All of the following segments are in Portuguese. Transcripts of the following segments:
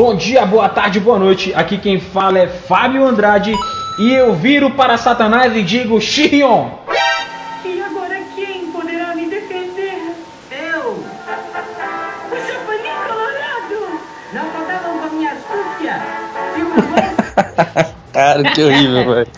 Bom dia, boa tarde, boa noite. Aqui quem fala é Fábio Andrade e eu viro para Satanás e digo Shirion. E agora quem poderá me defender? Eu! O Chapolin Colorado! Não contavam com a minha astúcia! Cara, que horrível, velho.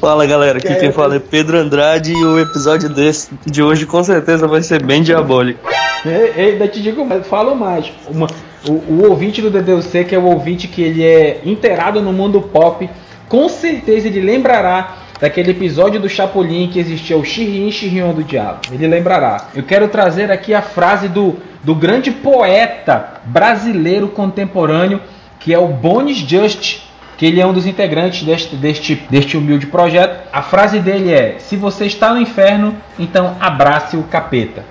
Fala galera, aqui quem fala é Pedro Andrade e o episódio desse de hoje com certeza vai ser bem diabólico. E, ainda te digo, mas falo mais. Uma, o, o ouvinte do DDC, que é o ouvinte que ele é inteirado no mundo pop, com certeza ele lembrará daquele episódio do Chapolin que existia o Shirin Shirion do Diabo. Ele lembrará. Eu quero trazer aqui a frase do, do grande poeta brasileiro contemporâneo, que é o Bonis Just, que ele é um dos integrantes deste, deste, deste humilde projeto. A frase dele é: Se você está no inferno, então abrace o capeta.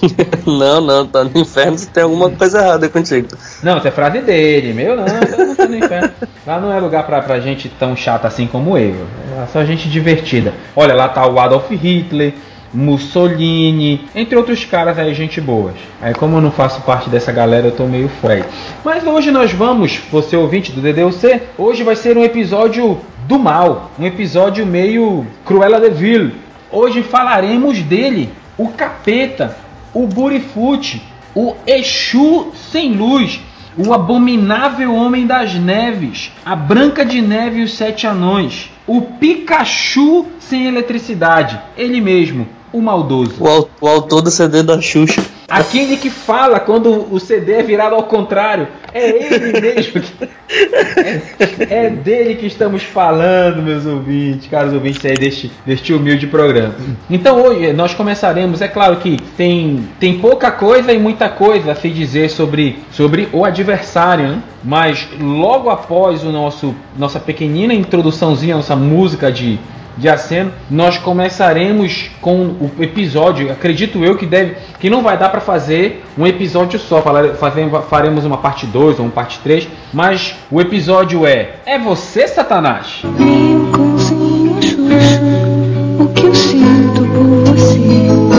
não, não, tá no inferno se tem alguma coisa errada contigo. Não, essa é frase dele, meu não, não tô no inferno. Lá não é lugar pra, pra gente tão chata assim como eu. É só gente divertida. Olha, lá tá o Adolf Hitler, Mussolini, entre outros caras aí, gente boas. Aí como eu não faço parte dessa galera, eu tô meio fora Mas hoje nós vamos, você ouvinte do DDUC, hoje vai ser um episódio do mal, um episódio meio Cruella de Vil. Hoje falaremos dele, o capeta, o Burifute, o Exu sem luz, o abominável homem das neves, a Branca de Neve e os Sete Anões, o Pikachu sem eletricidade, ele mesmo, o maldoso. O, o autor do CD da Xuxa. Aquele que fala quando o CD é virado ao contrário. É ele mesmo. é, é, dele que estamos falando, meus ouvintes, caros ouvintes aí deste, deste humilde programa. Então hoje nós começaremos, é claro que tem, tem pouca coisa e muita coisa a se dizer sobre, sobre o adversário, né? Mas logo após o nosso nossa pequenina introduçãozinha, nossa música de de aceno, nós começaremos com o episódio, acredito eu que deve, que não vai dar para fazer um episódio só, faremos uma parte 2 ou uma parte 3, mas o episódio é É você, Satanás? O que eu sinto por você,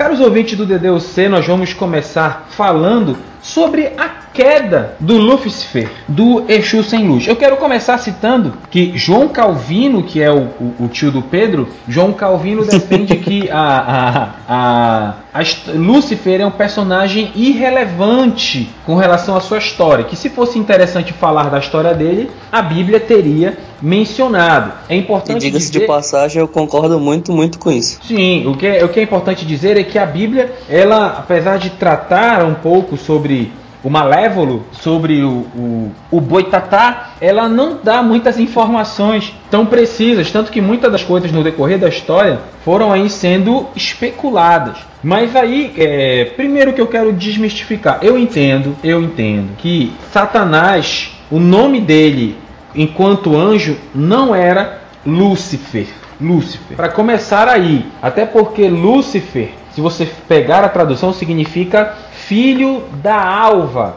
Caros ouvintes do DDUC, nós vamos começar falando sobre a queda do Lúcifer, do Exu sem luz. Eu quero começar citando que João Calvino, que é o, o, o tio do Pedro, João Calvino defende que a, a, a, a Lúcifer é um personagem irrelevante com relação à sua história. Que se fosse interessante falar da história dele, a Bíblia teria mencionado. É importante e diga-se dizer... de passagem, eu concordo muito, muito com isso. Sim, o que, é, o que é importante dizer é que a Bíblia, ela, apesar de tratar um pouco sobre o Malévolo, sobre o, o, o Boitatá, ela não dá muitas informações tão precisas, tanto que muitas das coisas no decorrer da história foram aí sendo especuladas. Mas aí, é, primeiro que eu quero desmistificar, eu entendo, eu entendo que Satanás, o nome dele enquanto anjo não era Lúcifer. Lúcifer. Para começar aí, até porque Lúcifer, se você pegar a tradução, significa filho da alva.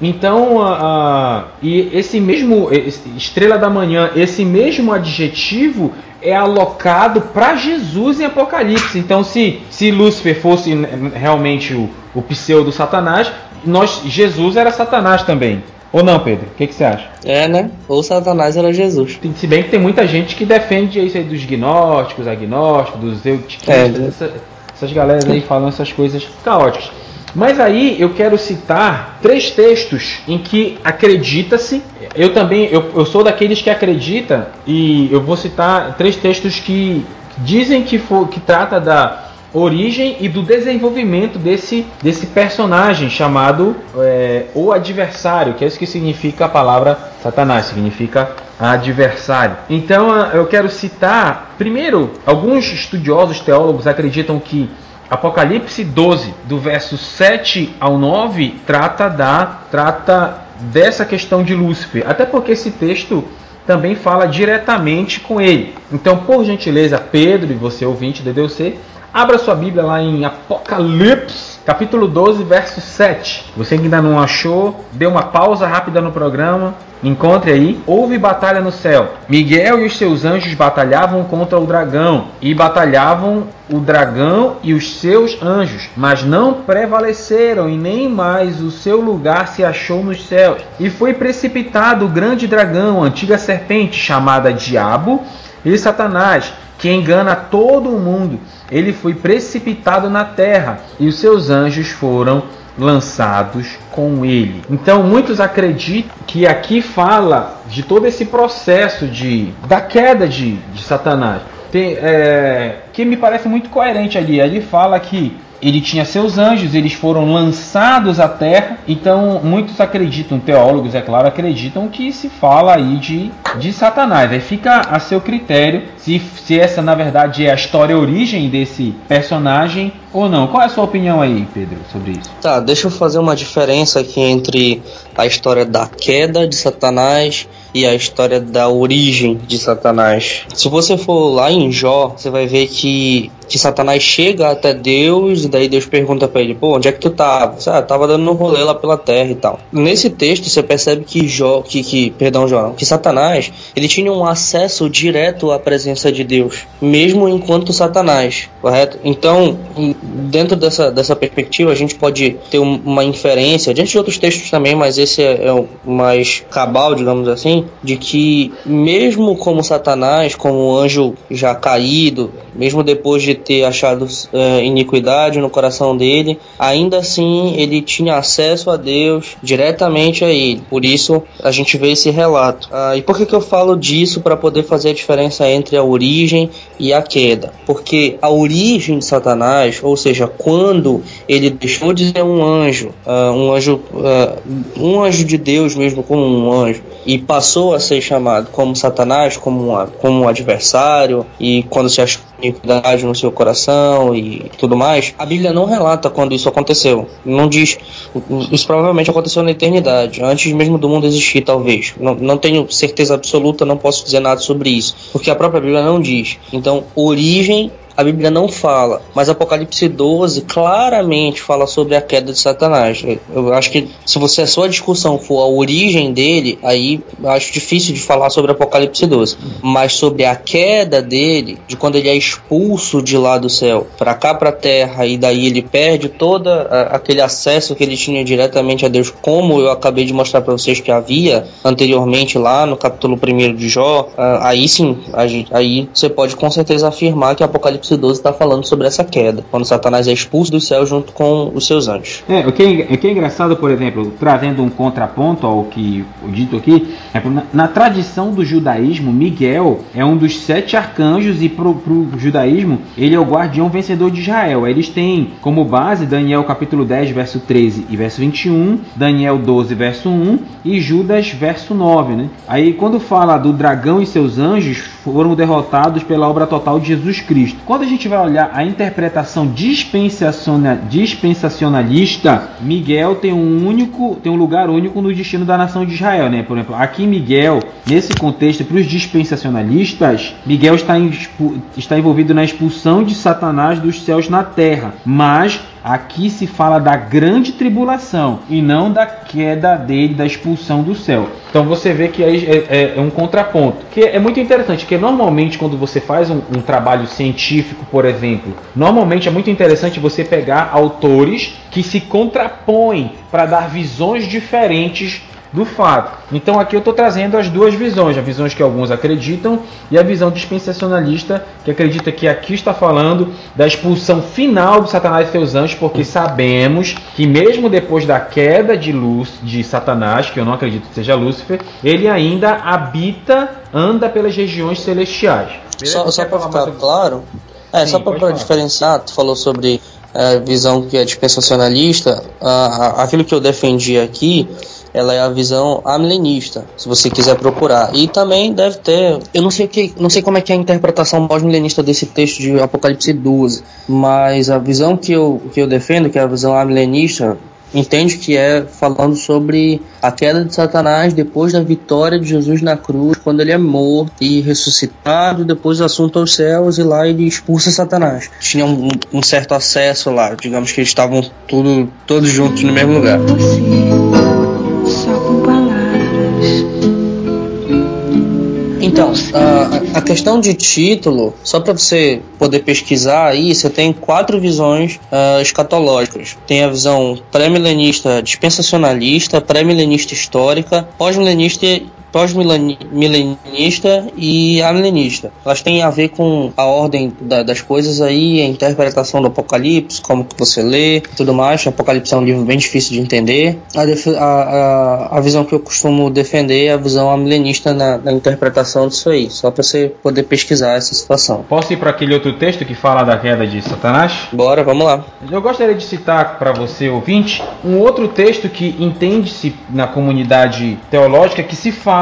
Então, uh, uh, e esse mesmo esse, estrela da manhã, esse mesmo adjetivo é alocado para Jesus em Apocalipse. Então, se, se Lúcifer fosse realmente o, o pseudo Satanás, nós Jesus era Satanás também. Ou não, Pedro? O que, que, você acha? É, né? Ou Satanás era Jesus. Se bem que tem muita gente que defende isso aí dos gnósticos, agnósticos, dos eutiquistas, é, essa, essas galeras aí falam essas coisas caóticas. Mas aí eu quero citar três textos em que acredita-se. Eu também eu, eu sou daqueles que acredita e eu vou citar três textos que dizem que for, que trata da origem e do desenvolvimento desse, desse personagem chamado é, o adversário, que é isso que significa a palavra Satanás, significa adversário. Então eu quero citar, primeiro, alguns estudiosos teólogos acreditam que Apocalipse 12, do verso 7 ao 9, trata da trata dessa questão de Lúcifer. Até porque esse texto também fala diretamente com ele. Então, por gentileza, Pedro e você ouvinte da DDC, abra sua Bíblia lá em Apocalipse, capítulo 12, verso 7. Você que ainda não achou, dê uma pausa rápida no programa, Encontre aí. Houve batalha no céu. Miguel e os seus anjos batalhavam contra o dragão. E batalhavam o dragão e os seus anjos. Mas não prevaleceram, e nem mais o seu lugar se achou nos céus. E foi precipitado o grande dragão, a antiga serpente, chamada Diabo e Satanás, que engana todo mundo. Ele foi precipitado na terra, e os seus anjos foram lançados com ele. Então muitos acreditam que aqui fala de todo esse processo de da queda de, de Satanás. Tem, é, que me parece muito coerente ali. Ele fala que ele tinha seus anjos, eles foram lançados à terra. Então, muitos acreditam, teólogos, é claro, acreditam que se fala aí de, de Satanás. Aí fica a seu critério se, se essa, na verdade, é a história a origem desse personagem ou não. Qual é a sua opinião aí, Pedro, sobre isso? Tá, deixa eu fazer uma diferença aqui entre a história da queda de Satanás e a história da origem de Satanás. Se você for lá em Jó, você vai ver que, que Satanás chega até Deus e daí Deus pergunta para ele, pô, onde é que tu tava? Ah, tava dando um rolê lá pela terra e tal. Nesse texto você percebe que Jó, que, que perdão, Jó, que Satanás, ele tinha um acesso direto à presença de Deus, mesmo enquanto Satanás, correto? Então, dentro dessa, dessa perspectiva, a gente pode ter uma inferência, diante de outros textos também, mas esse é, é o mais cabal, digamos assim, de que mesmo como Satanás, como anjo já caído, mesmo depois de ter achado é, iniquidade no coração dele, ainda assim ele tinha acesso a Deus diretamente a ele. Por isso a gente vê esse relato. Ah, e por que, que eu falo disso para poder fazer a diferença entre a origem e a queda? Porque a origem de Satanás, ou seja, quando ele deixou de ser um anjo, uh, um anjo, uh, um anjo de Deus mesmo como um anjo, e passou a ser chamado como Satanás, como, um, como um adversário, e quando se achou iniquidade no seu coração e tudo mais, a Bíblia não relata quando isso aconteceu. Não diz. Isso provavelmente aconteceu na eternidade, antes mesmo do mundo existir, talvez. Não, não tenho certeza absoluta, não posso dizer nada sobre isso, porque a própria Bíblia não diz. Então, origem a Bíblia não fala, mas Apocalipse 12 claramente fala sobre a queda de Satanás. Eu acho que se você a sua discussão for a origem dele, aí acho difícil de falar sobre Apocalipse 12, mas sobre a queda dele, de quando ele é expulso de lá do céu para cá para terra e daí ele perde todo aquele acesso que ele tinha diretamente a Deus, como eu acabei de mostrar para vocês que havia anteriormente lá no capítulo 1 de Jó, ah, aí sim, aí você pode com certeza afirmar que Apocalipse Apocalipse 12 está falando sobre essa queda, quando Satanás é expulso do céu junto com os seus anjos. É, o que é, o que é engraçado, por exemplo, trazendo um contraponto ao que o dito aqui, é, na, na, tradição do judaísmo, Miguel é um dos sete arcanjos e para o judaísmo ele é o guardião vencedor de Israel. Eles têm como base Daniel capítulo 10, verso 13 e verso 21, Daniel 12, verso 1 e Judas, verso 9. Né? Aí quando fala do dragão e seus anjos foram derrotados pela obra total de Jesus Cristo. Quando a gente vai olhar a interpretação dispensacionalista, Miguel tem um único, tem um lugar único no destino da nação de Israel, né? Por exemplo, aqui Miguel, nesse contexto, para os dispensacionalistas, Miguel está, em, está envolvido na expulsão de Satanás dos céus na terra, mas Aqui se fala da grande tribulação e não da queda dele, da expulsão do céu. Então você vê que aí é, é, é um contraponto. Que é muito interessante, que normalmente quando você faz um, um trabalho científico, por exemplo, normalmente é muito interessante você pegar autores que se contrapõem para dar visões diferentes do fato. Então aqui eu estou trazendo as duas visões, as visões que alguns acreditam e a visão dispensacionalista que acredita que aqui está falando da expulsão final de Satanás e seus anjos, porque sabemos que mesmo depois da queda de luz de Satanás, que eu não acredito que seja Lúcifer, ele ainda habita, anda pelas regiões celestiais. Só, só para ficar claro, é, Sim, só para diferenciar, tu falou sobre a visão que é dispensacionalista, aquilo que eu defendi aqui ela é a visão amilenista, se você quiser procurar. E também deve ter, eu não sei que, não sei como é que é a interpretação pós-milenista desse texto de Apocalipse 12, mas a visão que eu, que eu defendo, que é a visão amilenista, entende que é falando sobre a queda de Satanás depois da vitória de Jesus na cruz, quando ele é morto e ressuscitado, depois assunto aos céus e lá ele expulsa Satanás. Tinha um, um certo acesso lá, digamos que eles estavam tudo, todos juntos no mesmo lugar. Você, Então, a, a questão de título, só para você poder pesquisar aí, você tem quatro visões ah, escatológicas. Tem a visão pré-milenista dispensacionalista, pré-milenista histórica, pós-milenista pós-milenista e amilenista. Elas têm a ver com a ordem da- das coisas aí, a interpretação do Apocalipse, como que você lê, tudo mais. O Apocalipse é um livro bem difícil de entender. A- a- a visão que eu costumo defender é a visão amilenista na, na interpretação disso aí, só para você poder pesquisar essa situação. Posso ir para aquele outro texto que fala da queda de Satanás? Bora, vamos lá. Eu gostaria de citar para você, ouvinte, um outro texto que entende-se na comunidade teológica que se fala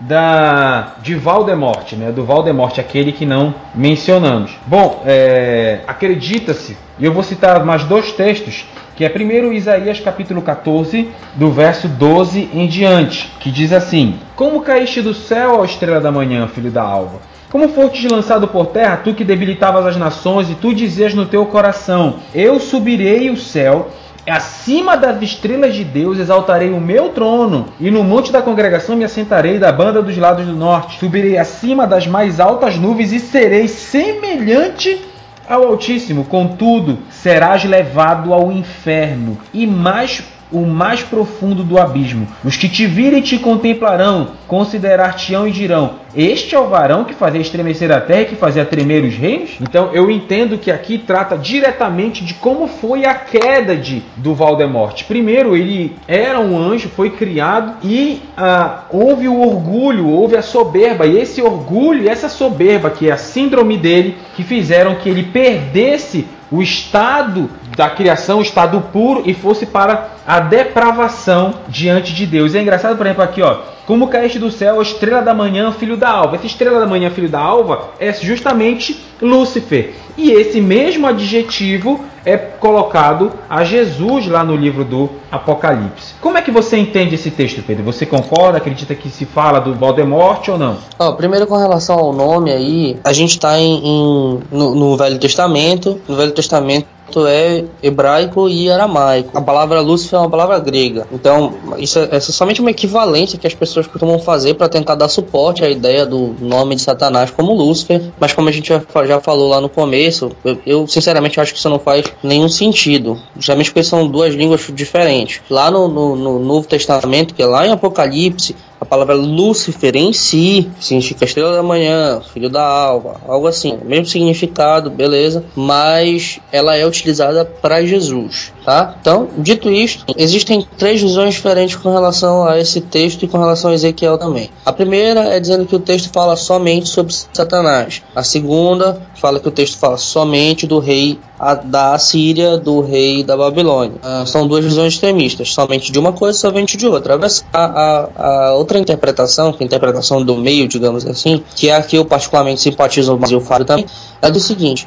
da de Valdemorte, né? Do Valdemorte, aquele que não mencionamos. Bom, é, acredita-se, e eu vou citar mais dois textos, que é primeiro Isaías capítulo 14, do verso 12 em diante, que diz assim: Como caíste do céu, ó estrela da manhã, filho da alva? Como fostes lançado por terra, tu que debilitavas as nações, e tu dizias no teu coração: Eu subirei o céu, acima das estrelas de Deus exaltarei o meu trono, e no monte da congregação me assentarei da banda dos lados do norte. Subirei acima das mais altas nuvens e serei semelhante ao Altíssimo. Contudo, serás levado ao inferno e mais o mais profundo do abismo. Os que te virem te contemplarão, considerar-te-ão e dirão: Este é o varão que fazia estremecer a terra e que fazia tremer os reinos? Então eu entendo que aqui trata diretamente de como foi a queda de do Valdemorte. Primeiro, ele era um anjo, foi criado e ah, houve o orgulho, houve a soberba, e esse orgulho essa soberba, que é a síndrome dele, que fizeram que ele perdesse o estado da criação, o estado puro, e fosse para a depravação diante de Deus. É engraçado, por exemplo, aqui, ó. Como caíste do céu, estrela da manhã, filho da alva. Essa estrela da manhã, filho da alva, é justamente Lúcifer. E esse mesmo adjetivo é colocado a Jesus lá no livro do Apocalipse. Como é que você entende esse texto, Pedro? Você concorda? Acredita que se fala do Voldemort ou não? Ó, primeiro com relação ao nome aí, a gente está no, no Velho Testamento. No Velho Testamento é hebraico e aramaico. A palavra Lúcifer é uma palavra grega. Então, isso é, é somente uma equivalência que as pessoas costumam fazer para tentar dar suporte à ideia do nome de Satanás como Lúcifer. Mas como a gente já, já falou lá no começo, eu, eu, sinceramente acho que isso não faz nenhum sentido. Justamente porque são duas línguas diferentes. Lá no, no- no Novo Testamento, que é lá em Apocalipse, a palavra Lúcifer em si significa estrela da manhã, filho da alva, algo assim, mesmo significado, beleza, mas ela é utilizada para Jesus, tá? Então, dito isto, existem três visões diferentes com relação a esse texto e com relação a Ezequiel também. A primeira é dizendo que o texto fala somente sobre Satanás. A segunda fala que o texto fala somente do rei da Assíria, do rei da Babilônia. Ah, são duas visões extremistas, somente de uma coisa, somente de outra. A, a- a outra interpretação, que é a interpretação do meio, digamos assim, que é a que eu particularmente simpatizo mais e Fábio também, é do seguinte.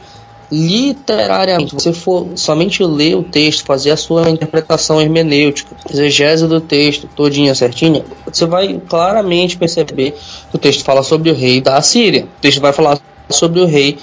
Literariamente, se você for somente ler o texto, fazer a sua interpretação hermenêutica, exegese do texto todinha certinha, você vai claramente perceber que o texto fala sobre o rei da Assíria. O texto vai falar sobre o rei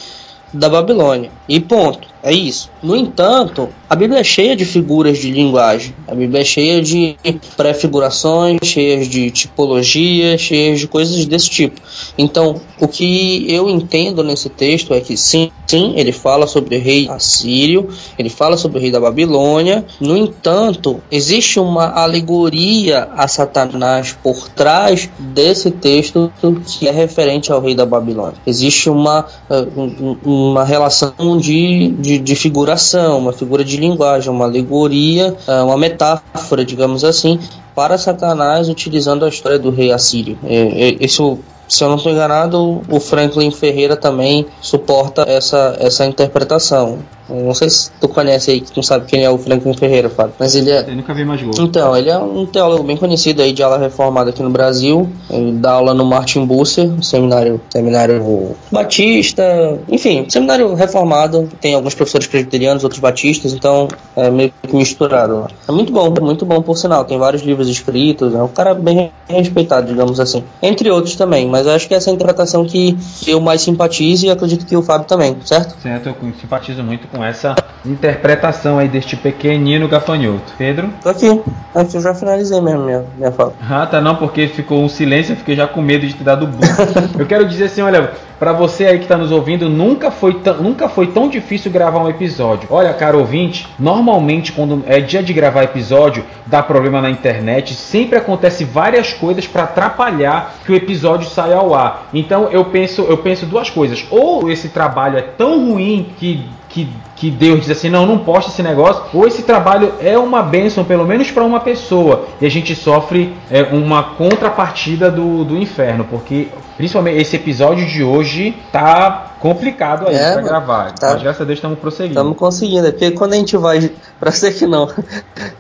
da Babilônia. E ponto. É isso. No entanto, a Bíblia é cheia de figuras de linguagem. A Bíblia é cheia de prefigurações, cheias de tipologias, cheias de coisas desse tipo. Então, o que eu entendo nesse texto é que sim, sim, ele fala sobre o rei assírio, ele fala sobre o rei da Babilônia. No entanto, existe uma alegoria a Satanás por trás desse texto que é referente ao rei da Babilônia. Existe uma, eh, um- um- uma relação de, de, de figuração, uma figura de linguagem, uma alegoria, eh, uma metáfora, digamos assim, para Satanás utilizando a história do rei assírio. É, é, isso se eu não estou enganado, o Franklin Ferreira também suporta essa, essa interpretação. Eu não sei se tu conhece aí, que tu sabe quem é o Franklin Ferreira, Fábio. Mas ele é. Eu nunca vi mais gol. Então, ele é um teólogo bem conhecido aí de aula reformada aqui no Brasil. Ele dá aula no Martin Busser, um seminário, seminário batista, enfim, seminário reformado. Tem alguns professores presbiterianos, outros batistas, então é meio que misturado lá. É muito bom, muito bom por sinal. Tem vários livros escritos, é um cara bem respeitado, digamos assim. Entre outros também, mas eu acho que essa é a interpretação que eu mais simpatizo e acredito que o Fábio também, certo? Certo, eu simpatizo muito com essa interpretação aí deste pequenino gafanhoto. Pedro? Tô aqui. Aqui eu já finalizei mesmo minha, minha fala. Ah, tá não, porque ficou um silêncio, eu fiquei já com medo de te dar do burro. eu quero dizer assim, olha, pra você aí que tá nos ouvindo, nunca foi, tão, nunca foi tão difícil gravar um episódio. Olha, cara ouvinte, normalmente quando é dia de gravar episódio, dá problema na internet, sempre acontece várias coisas pra atrapalhar que o episódio saia ao ar. Então eu penso, eu penso duas coisas. Ou esse trabalho é tão ruim que que, que Deus diz assim, não, não posta esse negócio, ou esse trabalho é uma bênção, pelo menos para uma pessoa, e a gente sofre é, uma contrapartida do, do inferno, porque principalmente esse episódio de hoje tá complicado aí É, pra gravar, tá. mas graças a Deus estamos prosseguindo. Estamos conseguindo, é porque quando a gente vai, pra você que não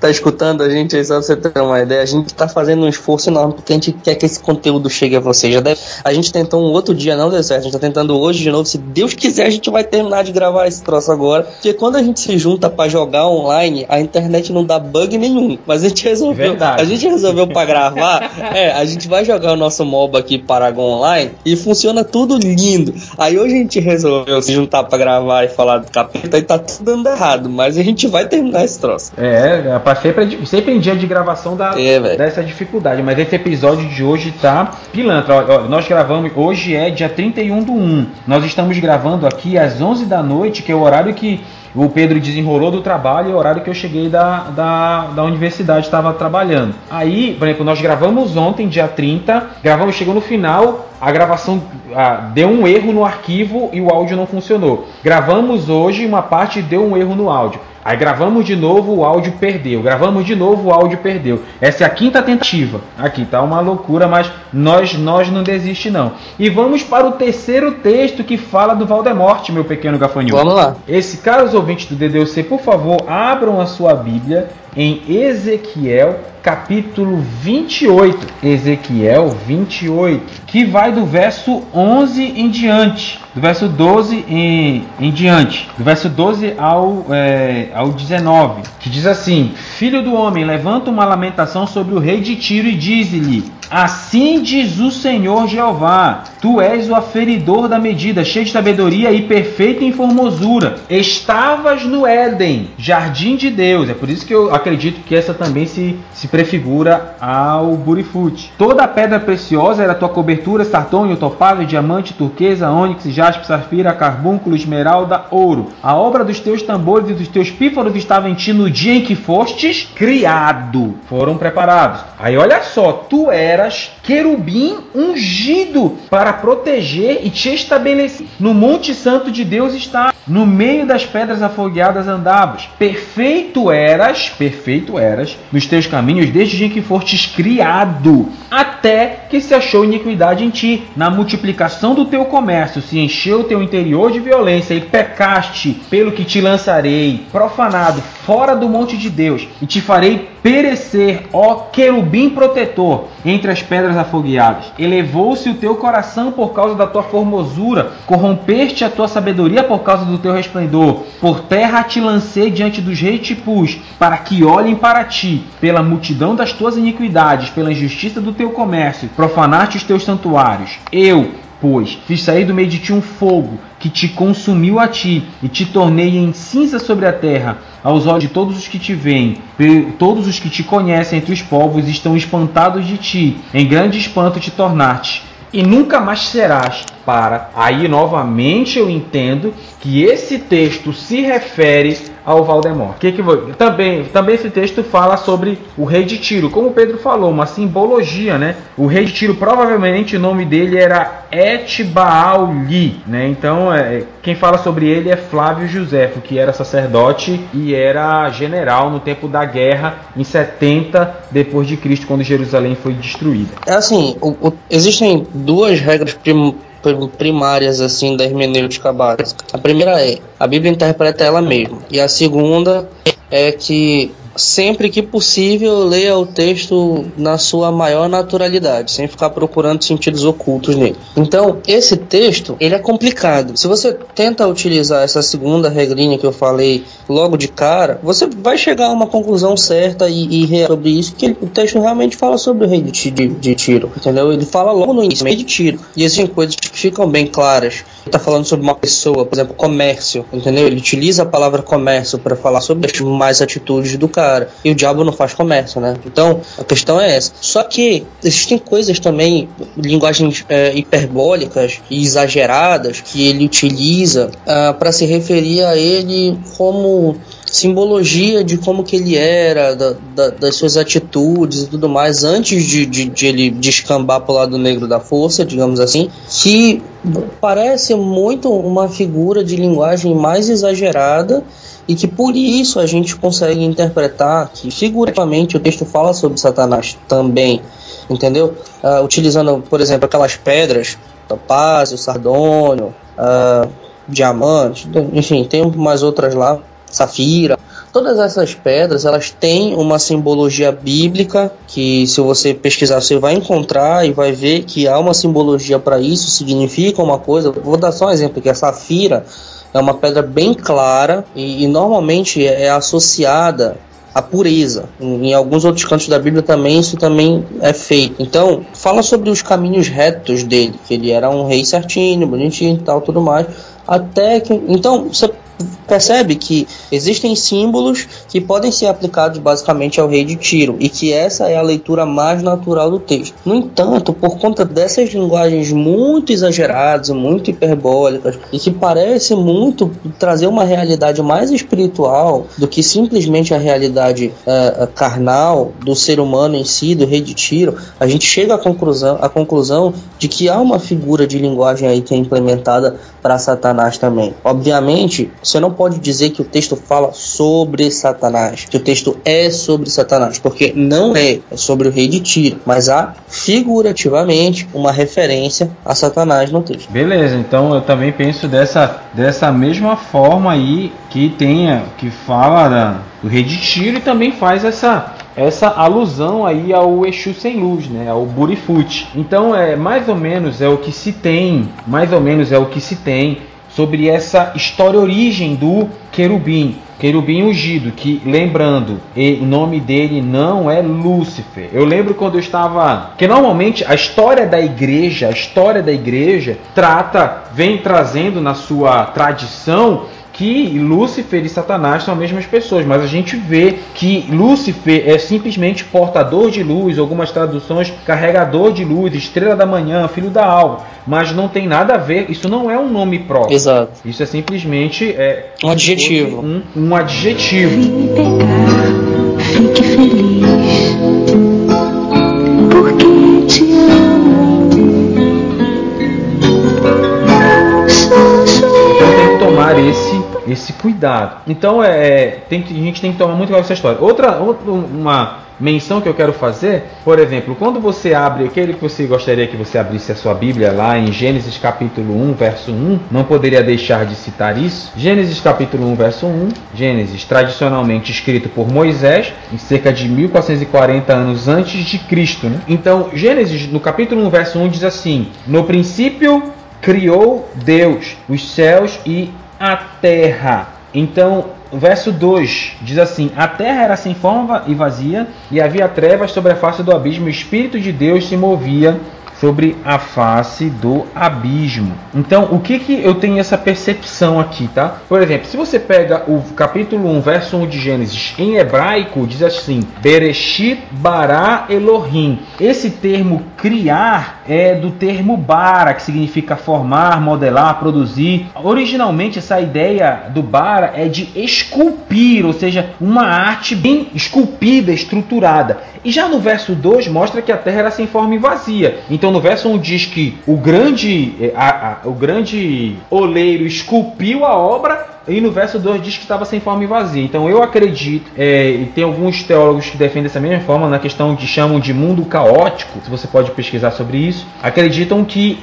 tá escutando a gente aí, só pra você ter uma ideia, a gente tá fazendo um esforço enorme porque a gente quer que esse conteúdo chegue a você. Já deve, a gente tentou um outro dia, não deu certo, a gente tá tentando hoje de novo. Se Deus quiser, a gente vai terminar de gravar esse troço agora. Porque quando a gente se junta pra jogar online, a internet não dá bug nenhum. Mas a gente resolveu. Verdade. A gente resolveu pra gravar. É, a gente vai jogar o nosso MOBA aqui, Paragon Online, e funciona tudo lindo. Aí hoje a gente resolveu se juntar pra gravar e falar do capeta e tá tudo dando errado. Mas a gente vai terminar esse troço. É, rapaz, sempre, sempre em dia de gravação dá É, dessa dificuldade. Mas esse episódio de hoje tá pilantra. Ó, nós gravamos, hoje é dia 31 do 1. Nós estamos gravando aqui às 11 da noite, que é o horário que Maybe. O Pedro desenrolou do trabalho e é o horário que eu cheguei da, da, da universidade, estava trabalhando. Aí, por exemplo, nós gravamos ontem, dia 30, gravamos, chegou no final, a gravação ah, deu um erro no arquivo e o áudio não funcionou. Gravamos hoje, uma parte deu um erro no áudio. Aí gravamos de novo, o áudio perdeu. Gravamos de novo, o áudio perdeu. Essa é a quinta tentativa. Aqui tá uma loucura, mas nós nós não desiste não. E vamos para o terceiro texto que fala do Valdemorte, meu pequeno gafanhoto. Vamos lá. Esse, caros ouvintes do DDC, por favor, abram a sua Bíblia em Ezequiel, capítulo 28. Ezequiel 28, que vai do verso 11 em diante, do verso 12 em, em diante, do verso 12 ao, é, ao 19, que diz assim: Filho do homem, levanta uma lamentação sobre o rei de Tiro e diz-lhe: Assim diz o Senhor Jeová: Tu és o aferidor da medida, cheio de sabedoria e perfeito em formosura. Estavas no Éden, jardim de Deus. É por isso que eu acredito que essa também se, se prefigura ao Burifute. Toda pedra preciosa era tua cobertura: sartônio, topázio, diamante, turquesa, ônix, jaspe, safira, carbúnculo, esmeralda, ouro. A obra dos teus tambores e dos teus pífaros estava em ti no dia em que fostes criado. Foram preparados. Aí olha só, tu eras querubim ungido para proteger e te estabelecer. No monte santo de Deus está. No meio das pedras afogueadas andavas. Perfeito eras, perfeito eras nos teus caminhos desde o dia que fostes criado, até que se achou iniquidade em ti. Na multiplicação do teu comércio se encheu o teu interior de violência e pecaste, pelo que te lançarei, profanado, fora do monte de Deus, e te farei perecer, ó querubim protetor, entre as pedras afogueadas. Elevou-se o teu coração por causa da tua formosura, corrompeste a tua sabedoria por causa do teu resplendor. Por terra te lancei diante dos reis te pus, para que olhem para ti, pela multidão das tuas iniquidades, pela injustiça do teu comércio, profanaste os teus santuários. Eu, Pois fiz sair do meio de ti um fogo que te consumiu a ti e te tornei em cinza sobre a terra. Aos olhos de todos os que te veem, todos os que te conhecem entre os povos estão espantados de ti. Em grande espanto te tornaste e nunca mais serás para. Aí novamente eu entendo que esse texto se refere ao Valdemort. Que que vou- também, também esse texto fala sobre o rei de Tiro, como o Pedro falou, uma simbologia, né? O rei de Tiro provavelmente o nome dele era Etbaali, né? Então, é, quem fala sobre ele é Flávio Josefo, que era sacerdote e era general no tempo da guerra em 70 depois de Cristo, quando Jerusalém foi destruída. É assim, o- o- existem duas regras prim- primárias assim da hermenêutica básica. A primeira é a Bíblia interpreta ela mesma e a segunda é que sempre que possível, leia o texto na sua maior naturalidade, sem ficar procurando sentidos ocultos nele. Então, esse texto, ele é complicado. Se você tenta utilizar essa segunda regrinha que eu falei logo de cara, você vai chegar a uma conclusão certa e, e sobre isso, que o texto realmente fala sobre o rei de, de, de Tiro, entendeu? Ele fala logo no início, rei de Tiro. E existem coisas que ficam bem claras está falando sobre uma pessoa, por exemplo, comércio, entendeu? Ele utiliza a palavra comércio para falar sobre mais atitudes do cara. E o diabo não faz comércio, né? Então, a questão é essa. Só que existem coisas também, linguagens é, hiperbólicas e exageradas que ele utiliza uh, para se referir a ele como simbologia de como que ele era, da, da, das suas atitudes e tudo mais, antes de, de, de ele descambar para o lado negro da força, digamos assim, que parece muito uma figura de linguagem mais exagerada e que por isso a gente consegue interpretar que figurativamente o texto fala sobre Satanás também, entendeu? Uh, utilizando, por exemplo, aquelas pedras, topázio, sardônio, uh, diamante, enfim, tem umas outras lá safira. Todas essas pedras, elas têm uma simbologia bíblica que se você pesquisar você vai encontrar e vai ver que há uma simbologia para isso, significa uma coisa. Vou dar só um exemplo que a safira é uma pedra bem clara e, e normalmente é, é associada à pureza. Em, alguns outros cantos da Bíblia também isso também é feito. Então, fala sobre os caminhos retos dele, que ele era um rei certinho, bonitinho e tal, tudo mais. Até que. Então, você percebe que existem símbolos que podem ser aplicados basicamente ao rei de Tiro e que essa é a leitura mais natural do texto. No entanto, por conta dessas linguagens muito exageradas, muito hiperbólicas e que parece muito trazer uma realidade mais espiritual do que simplesmente a realidade uh, carnal do ser humano em si, do rei de Tiro, a gente chega à conclusão, à conclusão de que há uma figura de linguagem aí que é implementada para Satanás também. Obviamente, você não pode dizer que o texto fala sobre Satanás, que o texto é sobre Satanás, porque não é, é sobre o rei de Tiro, mas há figurativamente uma referência a Satanás no texto. Beleza, então eu também penso dessa, dessa mesma forma aí que tenha, que fala da, do rei de Tiro e também faz essa essa alusão aí ao Exu sem luz, né, ao Burifute. Então é mais ou menos é o que se tem, mais ou menos é o que se tem sobre essa história origem do querubim, querubim ungido, que lembrando, o nome dele não é Lúcifer. Eu lembro quando eu estava, que normalmente a história da igreja, a história da igreja trata, vem trazendo na sua tradição que Lúcifer e Satanás são as mesmas pessoas, mas a gente vê que Lúcifer é simplesmente portador de luz, algumas traduções carregador de luz, estrela da manhã, filho da alva, mas não tem nada a ver, isso não é um nome próprio. Exato. Isso é simplesmente é, um adjetivo. Um, um adjetivo. Pegar, fique feliz, porque te amo. Sou, sou Então tem que tomar esse esse cuidado. Então é, tem que, a gente tem que tomar muito cuidado com essa história. Outra, outra uma menção que eu quero fazer, por exemplo, quando você abre aquele que você gostaria que você abrisse a sua Bíblia lá em Gênesis capítulo 1, verso 1, não poderia deixar de citar isso. Gênesis capítulo 1, verso 1, Gênesis tradicionalmente escrito por Moisés, em cerca de 1440 anos antes de Cristo, né? Então, Gênesis no capítulo 1, verso 1 diz assim: No princípio criou Deus os céus e a terra. Então, verso 2 diz assim: A terra era sem forma e vazia, e havia trevas sobre a face do abismo, o Espírito de Deus se movia sobre a face do abismo. Então, o que que eu tenho essa percepção aqui, tá? Por exemplo, se você pega o capítulo 1, verso 1 de Gênesis, em hebraico diz assim: Bereshit bara Elohim. Esse termo criar é do termo bara, que significa formar, modelar, produzir. Originalmente essa ideia do bara é de esculpir, ou seja, uma arte bem esculpida, estruturada. E já no verso 2 mostra que a terra era sem forma e vazia. Então no verso 1 diz que o grande, a, a, o grande oleiro esculpiu a obra e no verso 2 diz que estava sem forma e vazia. Então eu acredito, é, e tem alguns teólogos que defendem dessa mesma forma, na questão que chamam de mundo caótico, se você pode pesquisar sobre isso, acreditam que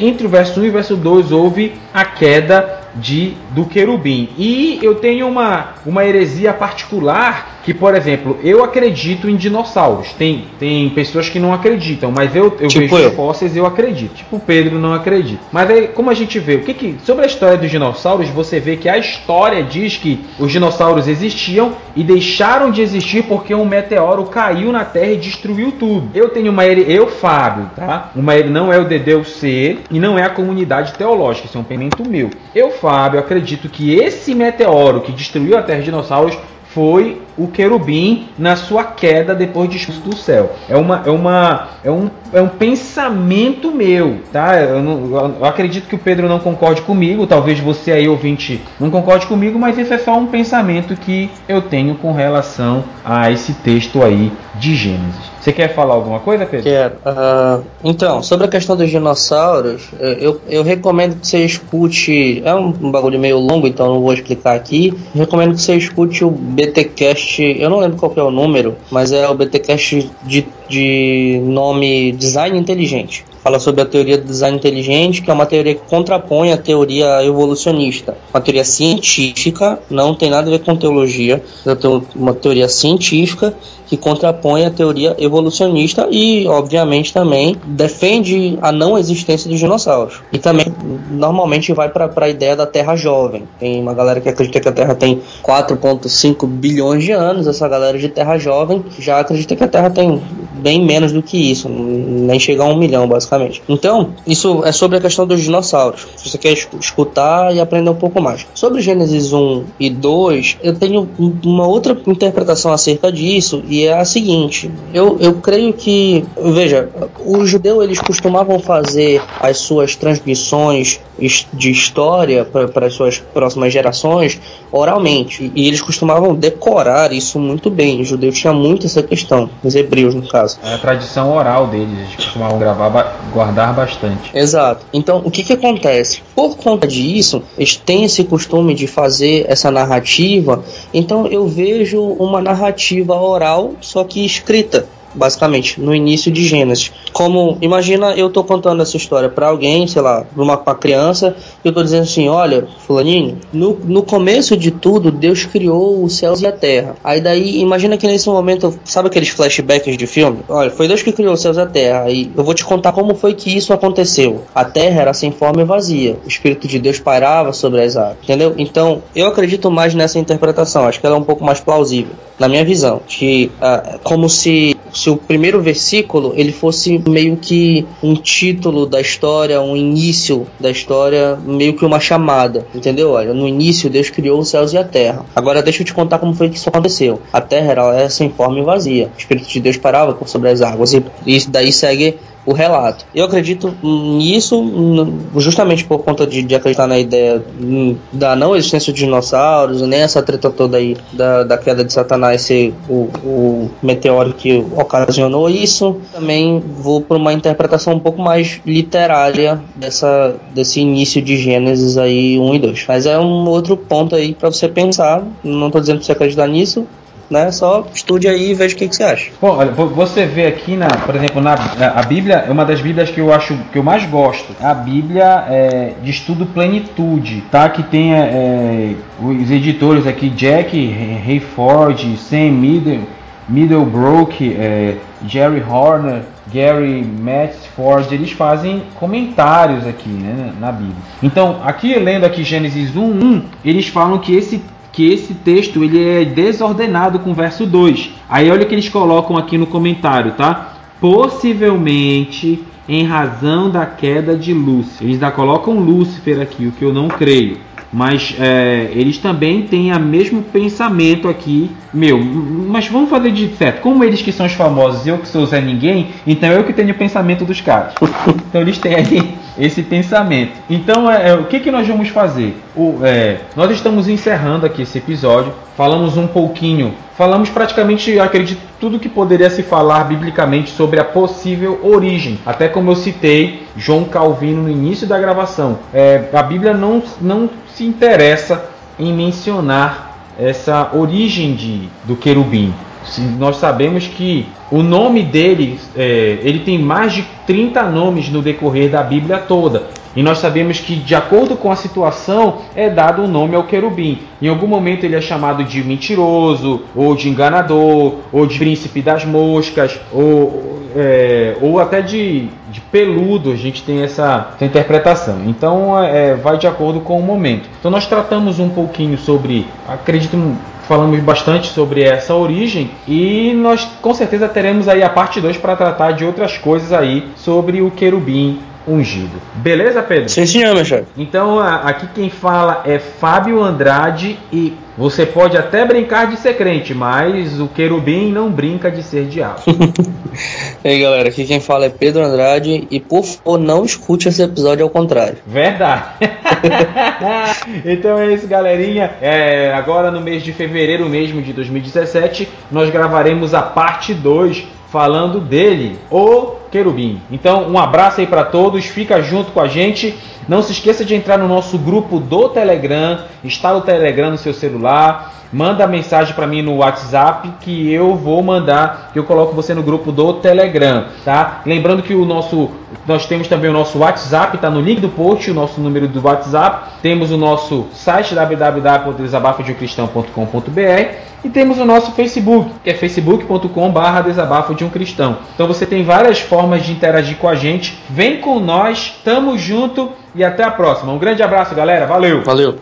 entre o verso 1 e o verso 2 houve a queda de do querubim. E eu tenho uma, uma heresia particular que, por exemplo, eu acredito em dinossauros. Tem, tem pessoas que não acreditam, mas eu, eu Tipo vejo eu. fósseis e eu acredito. Tipo o Pedro não acredita. Mas aí, como a gente vê, o que que sobre a história dos dinossauros, você vê que a história diz que os dinossauros existiam e deixaram de existir porque um meteoro caiu na Terra e destruiu tudo. Eu tenho uma here- eu Fábio, tá? Uma here- não é o DDUC e não é a comunidade teológica, isso é um pensamento meu. Eu Fábio acredito que esse meteoro que destruiu a Terra de dinossauros foi o querubim na sua queda depois de expulso do céu. É uma é uma é um, é um pensamento meu, tá? Eu, não- eu acredito que o Pedro não concorde comigo, talvez você aí ouvinte não concorde comigo, mas esse é só um pensamento que eu tenho com relação a esse texto aí de Gênesis. Você quer falar alguma coisa, Pedro? Quero. Ah, então, sobre a questão dos dinossauros, eh, eu, eu recomendo que você escute. É um bagulho meio longo, então não vou explicar aqui. Recomendo que você escute o BTcast. Eu não lembro qual é o número, mas é o BTcast de, de nome Design Inteligente. Fala sobre a teoria do design inteligente, que é uma teoria que contrapõe a teoria evolucionista. Uma teoria científica, não tem nada a ver com teologia, é uma teoria científica que contrapõe a teoria evolucionista e, obviamente, também defende a não existência dos dinossauros. E também, normalmente, vai para a ideia da Terra jovem. Tem uma galera que acredita que a Terra tem 4,5 bilhões de anos. Essa galera de Terra jovem já acredita que a Terra tem bem menos do que isso, nem chega a um milhão, basicamente. Então, isso é sobre a questão dos dinossauros. Se você quer es- escutar e aprender um pouco mais. Sobre Gênesis 1 e 2, eu tenho um- uma outra interpretação acerca disso, e é a seguinte: eu, eu creio que, veja, os judeus eles costumavam fazer as suas transmissões de história para as suas próximas gerações oralmente, e eles costumavam decorar isso muito bem. Os judeus tinham muito essa questão, os hebreus, no caso. É a tradição oral deles, eles costumavam gravar, guardar bastante. Exato. Então, o que que acontece? Por conta disso, eles têm esse costume de fazer essa narrativa. Então, eu vejo uma narrativa oral, só que escrita. Basicamente, no início de Gênesis. Como, imagina eu tô contando essa história para alguém, sei lá, pra uma, pra criança, e eu tô dizendo assim: olha, Fulaninho, no, no começo de tudo, Deus criou os céus e a terra. Aí daí, imagina que nesse momento, sabe aqueles flashbacks de filme? Olha, foi Deus que criou os céus e a terra. E eu vou te contar como foi que isso aconteceu. A terra era sem forma e vazia. O Espírito de Deus pairava sobre as águas. Entendeu? Então, eu acredito mais nessa interpretação. Acho que ela é um pouco mais plausível. Na minha visão. Que, ah, como se, se o primeiro versículo ele fosse meio que um título da história, um início da história, meio que uma chamada. Entendeu? Olha, no início Deus criou os céus e a terra. Agora deixa eu te contar como foi que isso aconteceu. A terra era sem forma e vazia. O Espírito de Deus parava por sobre as águas. E isso daí segue o relato. Eu acredito nisso justamente por conta de, de acreditar na ideia da não existência de dinossauros, nem essa treta toda aí da, da queda de Satanás ser o, o meteoro que ocasionou isso. Também vou por uma interpretação um pouco mais literária dessa, desse início de Gênesis aí 1 e 2. Mas é um outro ponto aí para você pensar. Não tô dizendo pra você acreditar nisso, né? Só estude aí e veja o que, que você acha. Bom, olha, vo- você vê aqui, na, por exemplo, na, a Bíblia é uma das Bíblias que eu acho que eu mais gosto. A Bíblia é, de estudo Plenitude, tá? Que tem é, os editores aqui, Jack Hayford, Sam Middle, Middlebrook, é, Jerry Horner, Gary Matsford, eles fazem comentários aqui né, na Bíblia. Então, aqui lendo aqui Gênesis 1:1, eles falam que esse que esse texto ele é desordenado com o verso 2. Aí olha o que eles colocam aqui no comentário, tá? Possivelmente em razão da queda de Lúcifer. Eles ainda colocam Lúcifer aqui, o que eu não creio. Mas é, eles também têm o mesmo pensamento aqui, meu. Mas vamos fazer de certo. Como eles que são os famosos, eu que sou Zé Ninguém, então eu que tenho o pensamento dos caras. então eles têm aí esse pensamento. Então é, é, o que, que nós vamos fazer? O, é, nós estamos encerrando aqui esse episódio. Falamos um pouquinho, falamos praticamente, acredito, tudo que poderia se falar biblicamente sobre a possível origem. Até como eu citei João Calvino no início da gravação. É, a Bíblia não, não se interessa em mencionar essa origem de, do querubim. Nós sabemos que o nome dele, é, ele tem mais de 30 nomes no decorrer da Bíblia toda. E nós sabemos que, de acordo com a situação, é dado o um nome ao querubim. Em algum momento ele é chamado de mentiroso, ou de enganador, ou de príncipe das moscas, ou, é, ou até de, de peludo. A gente tem essa, essa interpretação. Então, é, vai de acordo com o momento. Então, nós tratamos um pouquinho sobre, acredito, falamos bastante sobre essa origem e nós com certeza teremos aí a parte 2 para tratar de outras coisas aí sobre o querubim ungido. Beleza, Pedro? Sim, senhor, meu chefe. Então, aqui quem fala é Fábio Andrade e você pode até brincar de ser crente, mas o querubim não brinca de ser diabo. e aí, galera, aqui quem fala é Pedro Andrade e por favor, não escute esse episódio ao contrário. Verdade. então é isso, galerinha. É, agora no mês de fevereiro mesmo de 2017, nós gravaremos a parte 2 falando dele, o querubim. Então, um abraço aí para todos, fica junto com a gente. Não se esqueça de entrar no nosso grupo do Telegram, instala o Telegram no seu celular, manda mensagem para mim no WhatsApp que eu vou mandar, que eu coloco você no grupo do Telegram, tá? Lembrando que o nosso nós temos também o nosso WhatsApp, tá no link do post, o nosso número do WhatsApp. Temos o nosso site www.desabafodeucristão.com.br e temos o nosso Facebook, que é facebook.com/barra desabafo de um cristão. Então você tem várias formas de interagir com a gente. Vem com nós, tamo junto e até a próxima. Um grande abraço, galera. Valeu. Valeu.